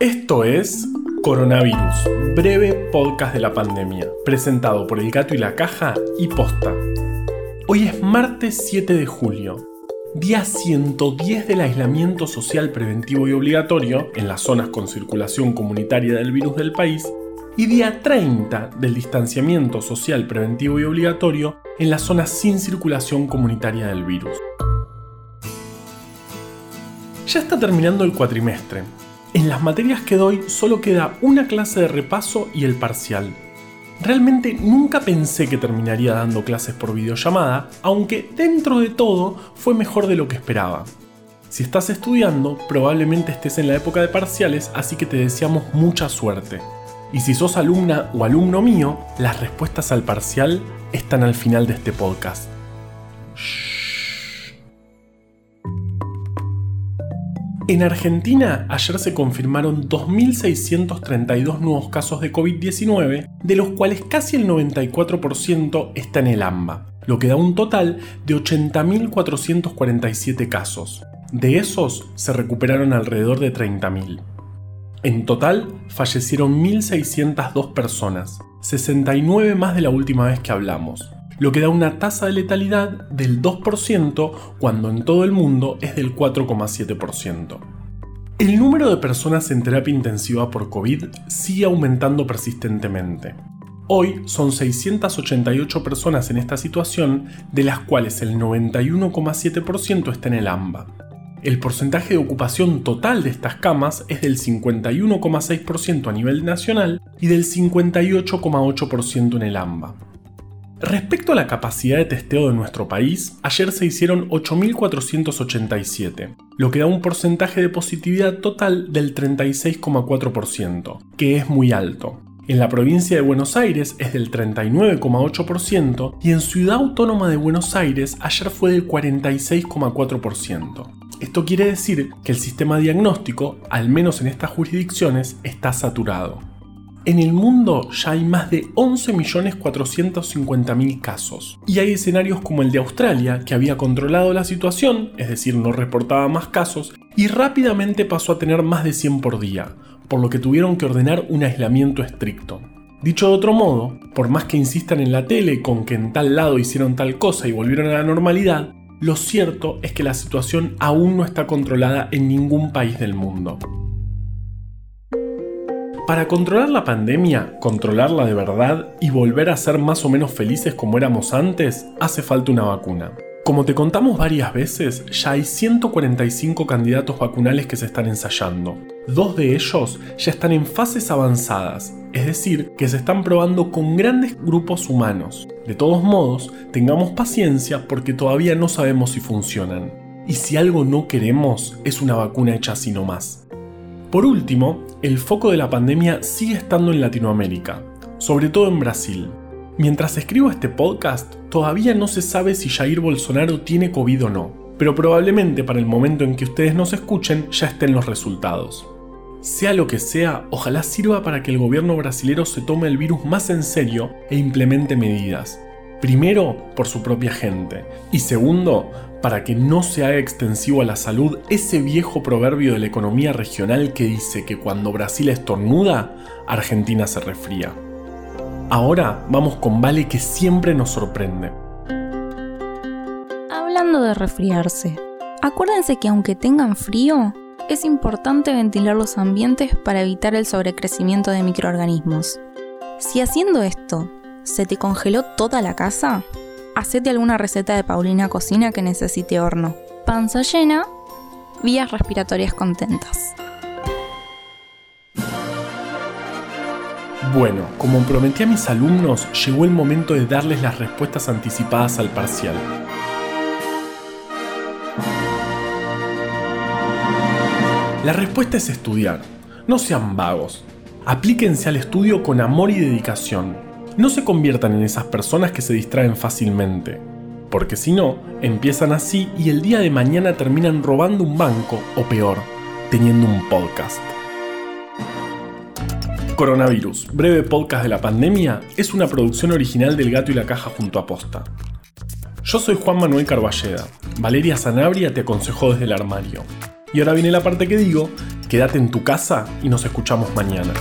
Esto es Coronavirus, breve podcast de la pandemia, presentado por El Gato y la Caja y Posta. Hoy es martes 7 de julio, día 110 del aislamiento social preventivo y obligatorio en las zonas con circulación comunitaria del virus del país y día 30 del distanciamiento social preventivo y obligatorio en las zonas sin circulación comunitaria del virus. Ya está terminando el cuatrimestre en las materias que doy solo queda una clase de repaso y el parcial. Realmente nunca pensé que terminaría dando clases por videollamada, aunque dentro de todo fue mejor de lo que esperaba. Si estás estudiando, probablemente estés en la época de parciales, así que te deseamos mucha suerte. Y si sos alumna o alumno mío, las respuestas al parcial están al final de este podcast. En Argentina, ayer se confirmaron 2.632 nuevos casos de COVID-19, de los cuales casi el 94% está en el AMBA, lo que da un total de 80.447 casos. De esos, se recuperaron alrededor de 30.000. En total, fallecieron 1.602 personas, 69 más de la última vez que hablamos lo que da una tasa de letalidad del 2% cuando en todo el mundo es del 4,7%. El número de personas en terapia intensiva por COVID sigue aumentando persistentemente. Hoy son 688 personas en esta situación, de las cuales el 91,7% está en el AMBA. El porcentaje de ocupación total de estas camas es del 51,6% a nivel nacional y del 58,8% en el AMBA. Respecto a la capacidad de testeo de nuestro país, ayer se hicieron 8.487, lo que da un porcentaje de positividad total del 36,4%, que es muy alto. En la provincia de Buenos Aires es del 39,8% y en Ciudad Autónoma de Buenos Aires ayer fue del 46,4%. Esto quiere decir que el sistema diagnóstico, al menos en estas jurisdicciones, está saturado. En el mundo ya hay más de 11.450.000 casos. Y hay escenarios como el de Australia, que había controlado la situación, es decir, no reportaba más casos, y rápidamente pasó a tener más de 100 por día, por lo que tuvieron que ordenar un aislamiento estricto. Dicho de otro modo, por más que insistan en la tele con que en tal lado hicieron tal cosa y volvieron a la normalidad, lo cierto es que la situación aún no está controlada en ningún país del mundo. Para controlar la pandemia, controlarla de verdad y volver a ser más o menos felices como éramos antes, hace falta una vacuna. Como te contamos varias veces, ya hay 145 candidatos vacunales que se están ensayando. Dos de ellos ya están en fases avanzadas, es decir, que se están probando con grandes grupos humanos. De todos modos, tengamos paciencia porque todavía no sabemos si funcionan. Y si algo no queremos, es una vacuna hecha así nomás. Por último, el foco de la pandemia sigue estando en Latinoamérica, sobre todo en Brasil. Mientras escribo este podcast, todavía no se sabe si Jair Bolsonaro tiene COVID o no, pero probablemente para el momento en que ustedes nos escuchen ya estén los resultados. Sea lo que sea, ojalá sirva para que el gobierno brasilero se tome el virus más en serio e implemente medidas. Primero, por su propia gente. Y segundo, para que no se haga extensivo a la salud ese viejo proverbio de la economía regional que dice que cuando Brasil estornuda, Argentina se resfría. Ahora vamos con Vale que siempre nos sorprende. Hablando de resfriarse, acuérdense que aunque tengan frío, es importante ventilar los ambientes para evitar el sobrecrecimiento de microorganismos. Si haciendo esto se te congeló toda la casa, hacete alguna receta de Paulina Cocina que necesite horno. Panza llena, vías respiratorias contentas. Bueno, como prometí a mis alumnos, llegó el momento de darles las respuestas anticipadas al parcial. La respuesta es estudiar. No sean vagos. Aplíquense al estudio con amor y dedicación no se conviertan en esas personas que se distraen fácilmente, porque si no, empiezan así y el día de mañana terminan robando un banco o peor, teniendo un podcast. Coronavirus, breve podcast de la pandemia, es una producción original del Gato y la Caja junto a Posta. Yo soy Juan Manuel Carballeda. Valeria Sanabria te aconsejó desde el armario. Y ahora viene la parte que digo, Quédate en tu casa y nos escuchamos mañana.